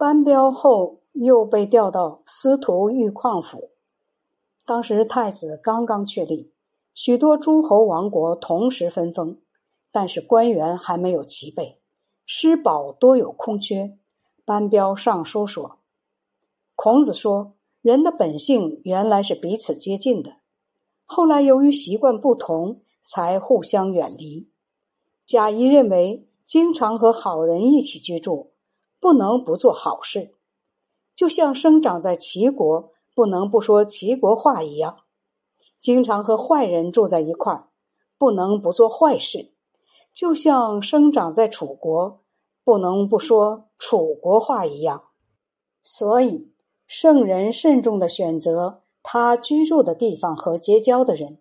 班彪后又被调到司徒玉矿府。当时太子刚刚确立，许多诸侯王国同时分封，但是官员还没有齐备，师宝多有空缺。班彪上书说：“孔子说，人的本性原来是彼此接近的，后来由于习惯不同，才互相远离。”贾谊认为，经常和好人一起居住，不能不做好事，就像生长在齐国，不能不说齐国话一样；经常和坏人住在一块儿，不能不做坏事，就像生长在楚国。不能不说楚国话一样，所以圣人慎重的选择他居住的地方和结交的人，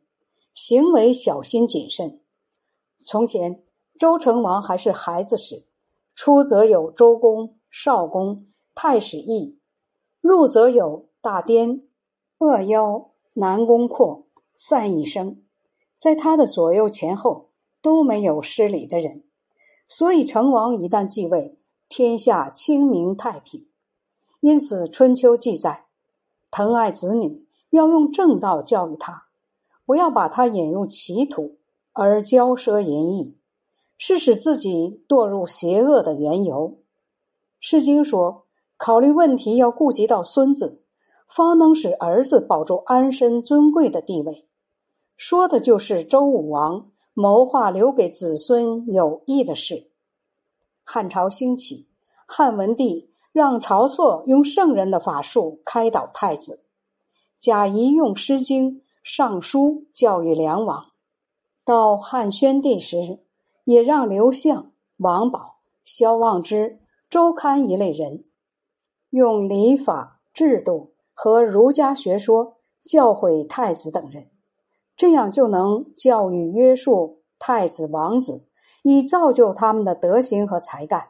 行为小心谨慎。从前周成王还是孩子时，出则有周公、少公、太史义，入则有大颠、恶妖、南宫阔、散一生，在他的左右前后都没有失礼的人。所以，成王一旦继位，天下清明太平。因此，《春秋》记载，疼爱子女要用正道教育他，不要把他引入歧途而骄奢淫逸，是使自己堕入邪恶的缘由。《诗经》说：“考虑问题要顾及到孙子，方能使儿子保住安身尊贵的地位。”说的就是周武王。谋划留给子孙有益的事。汉朝兴起，汉文帝让晁错用圣人的法术开导太子，贾谊用《诗经》《尚书》教育梁王。到汉宣帝时，也让刘向、王宝、萧望之、周刊一类人用礼法、制度和儒家学说教诲太子等人。这样就能教育约束太子王子，以造就他们的德行和才干。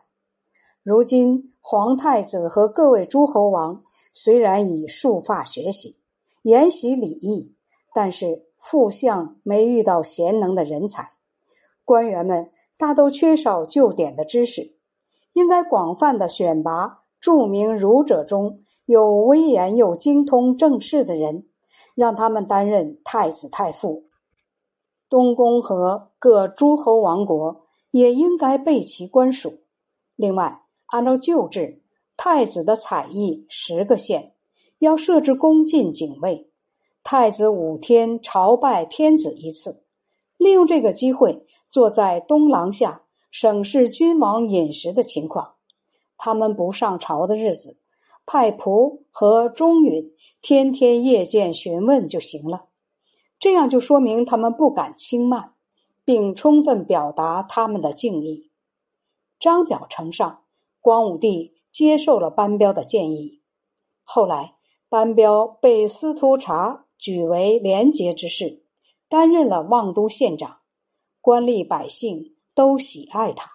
如今皇太子和各位诸侯王虽然以束发学习，研习礼义，但是副相没遇到贤能的人才，官员们大都缺少旧典的知识，应该广泛的选拔著名儒者中有威严又精通政事的人。让他们担任太子太傅，东宫和各诸侯王国也应该备其官署。另外，按照旧制，太子的采邑十个县要设置宫禁警卫，太子五天朝拜天子一次，利用这个机会坐在东廊下审视君王饮食的情况。他们不上朝的日子。派仆和中允天天夜间询问就行了，这样就说明他们不敢轻慢，并充分表达他们的敬意。张表呈上，光武帝接受了班彪的建议。后来，班彪被司徒察举为廉洁之士，担任了望都县长，官吏百姓都喜爱他。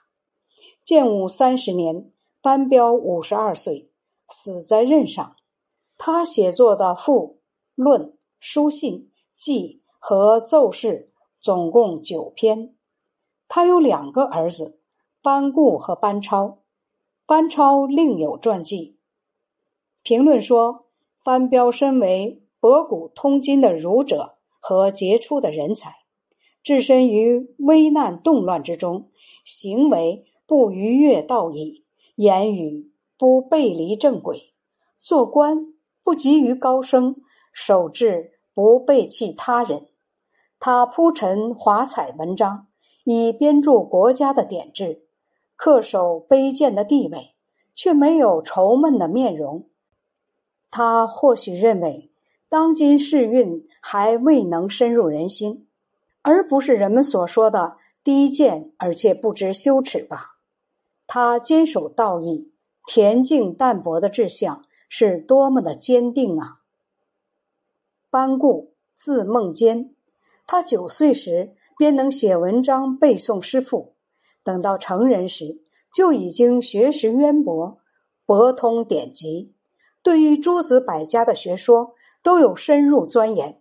建武三十年，班彪五十二岁。死在任上，他写作的赋、论、书信、记和奏事总共九篇。他有两个儿子，班固和班超。班超另有传记。评论说，班彪身为博古通今的儒者和杰出的人才，置身于危难动乱之中，行为不逾越道义，言语。不背离正轨，做官不急于高升，守志不背弃他人。他铺陈华彩文章，以编著国家的典制，恪守卑贱的地位，却没有愁闷的面容。他或许认为，当今世运还未能深入人心，而不是人们所说的低贱而且不知羞耻吧？他坚守道义。恬静淡泊的志向是多么的坚定啊！班固字孟坚，他九岁时便能写文章、背诵诗赋，等到成人时就已经学识渊博，博通典籍，对于诸子百家的学说都有深入钻研。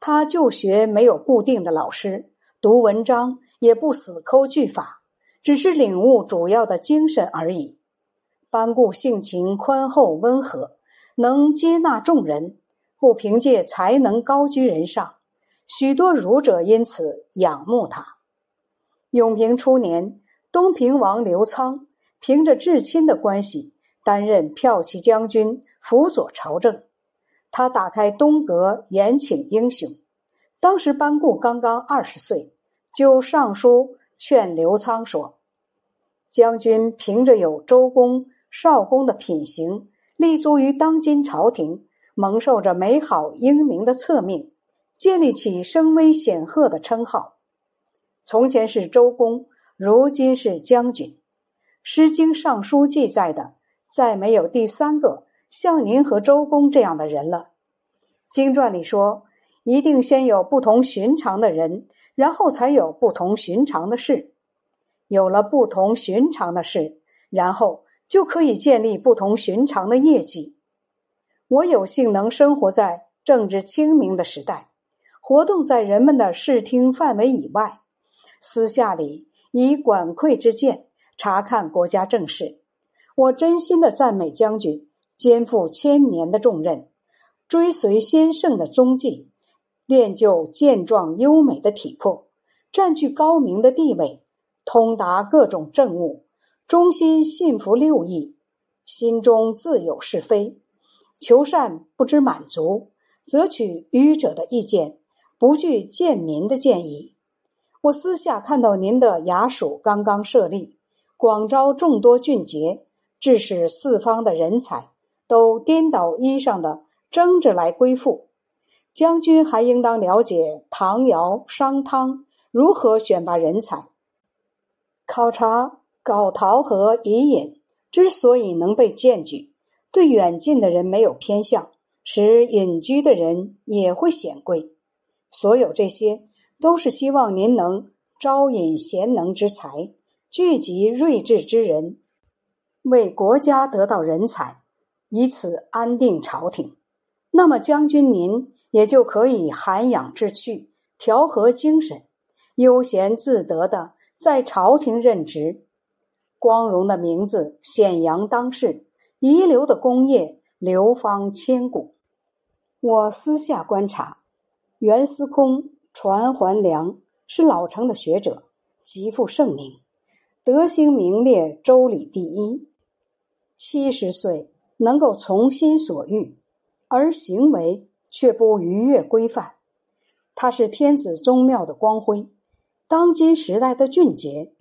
他就学没有固定的老师，读文章也不死抠句法，只是领悟主要的精神而已。班固性情宽厚温和，能接纳众人，不凭借才能高居人上，许多儒者因此仰慕他。永平初年，东平王刘仓凭着至亲的关系，担任骠骑将军，辅佐朝政。他打开东阁，延请英雄。当时班固刚刚二十岁，就上书劝刘仓说：“将军凭着有周公、少公的品行，立足于当今朝廷，蒙受着美好英明的册命，建立起声威显赫的称号。从前是周公，如今是将军。《诗经·上书》记载的，再没有第三个。”像您和周公这样的人了，经传里说，一定先有不同寻常的人，然后才有不同寻常的事。有了不同寻常的事，然后就可以建立不同寻常的业绩。我有幸能生活在政治清明的时代，活动在人们的视听范围以外，私下里以管窥之见查看国家政事。我真心的赞美将军。肩负千年的重任，追随先圣的踪迹，练就健壮优美的体魄，占据高明的地位，通达各种政务，忠心信服六艺，心中自有是非，求善不知满足，则取愚者的意见，不惧贱民的建议。我私下看到您的衙署刚刚设立，广招众多俊杰，致使四方的人才。都颠倒衣裳的争着来归附，将军还应当了解唐尧、商汤如何选拔人才。考察皋陶和伊尹之所以能被荐举，对远近的人没有偏向，使隐居的人也会显贵。所有这些都是希望您能招引贤能之才，聚集睿智之人，为国家得到人才。以此安定朝廷，那么将军您也就可以涵养志趣，调和精神，悠闲自得的在朝廷任职，光荣的名字显扬当世，遗留的功业流芳千古。我私下观察，袁司空传桓良是老成的学者，极负盛名，德行名列周礼第一，七十岁。能够从心所欲，而行为却不逾越规范。他是天子宗庙的光辉，当今时代的俊杰。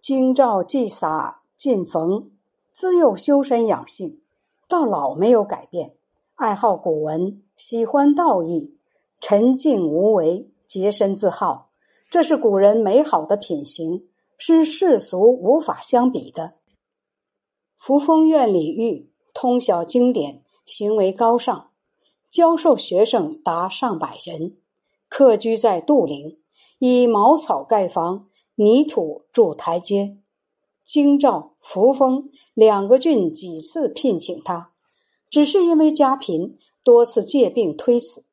京兆祭洒进逢，自幼修身养性，到老没有改变。爱好古文，喜欢道义，沉静无为，洁身自好。这是古人美好的品行，是世俗无法相比的。扶风院李煜。通晓经典，行为高尚，教授学生达上百人，客居在杜陵，以茅草盖房，泥土筑台阶。京兆、扶风两个郡几次聘请他，只是因为家贫，多次借病推辞。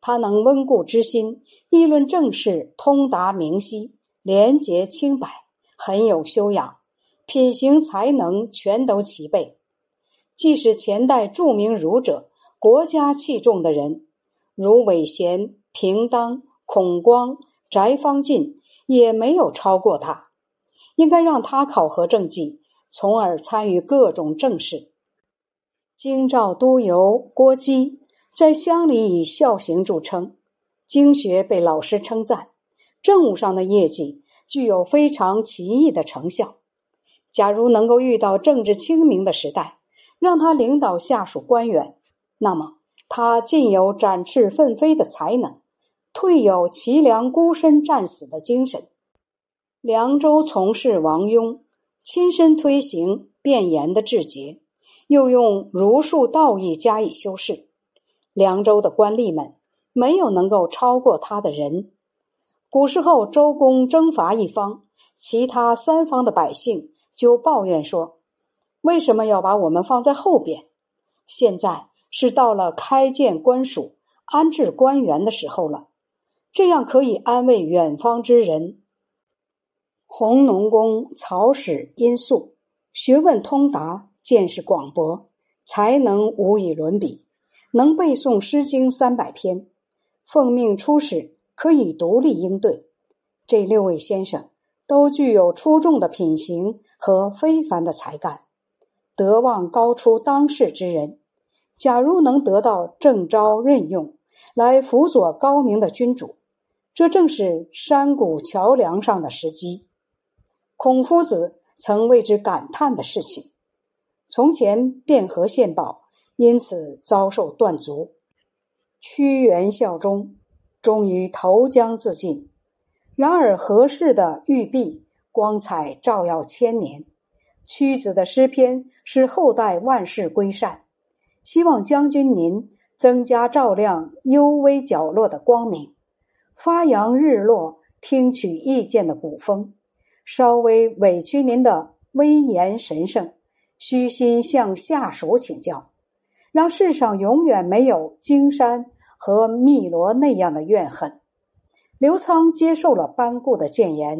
他能温故知新，议论政事通达明晰，廉洁清白，很有修养，品行才能全都齐备。既是前代著名儒者、国家器重的人，如韦贤、平当、孔光、翟方进，也没有超过他。应该让他考核政绩，从而参与各种政事。京兆都邮郭基在乡里以孝行著称，经学被老师称赞，政务上的业绩具有非常奇异的成效。假如能够遇到政治清明的时代。让他领导下属官员，那么他尽有展翅奋飞的才能，退有凄凉孤身战死的精神。凉州从事王庸，亲身推行变严的治节，又用儒术道义加以修饰。凉州的官吏们没有能够超过他的人。古时候周公征伐一方，其他三方的百姓就抱怨说。为什么要把我们放在后边？现在是到了开建官署、安置官员的时候了，这样可以安慰远方之人。弘农公曹史殷素，学问通达，见识广博，才能无与伦比，能背诵《诗经》三百篇，奉命出使可以独立应对。这六位先生都具有出众的品行和非凡的才干，德望高出当世之人。假如能得到正招任用，来辅佐高明的君主，这正是山谷桥梁上的时机。孔夫子曾为之感叹的事情。从前汴河献宝，因此遭受断足。屈原效忠，终于投江自尽。然而和氏的玉璧光彩照耀千年，屈子的诗篇使后代万事归善。希望将军您增加照亮幽微角落的光明，发扬日落听取意见的古风，稍微委屈您的威严神圣，虚心向下属请教，让世上永远没有荆山和汨罗那样的怨恨。刘仓接受了班固的谏言，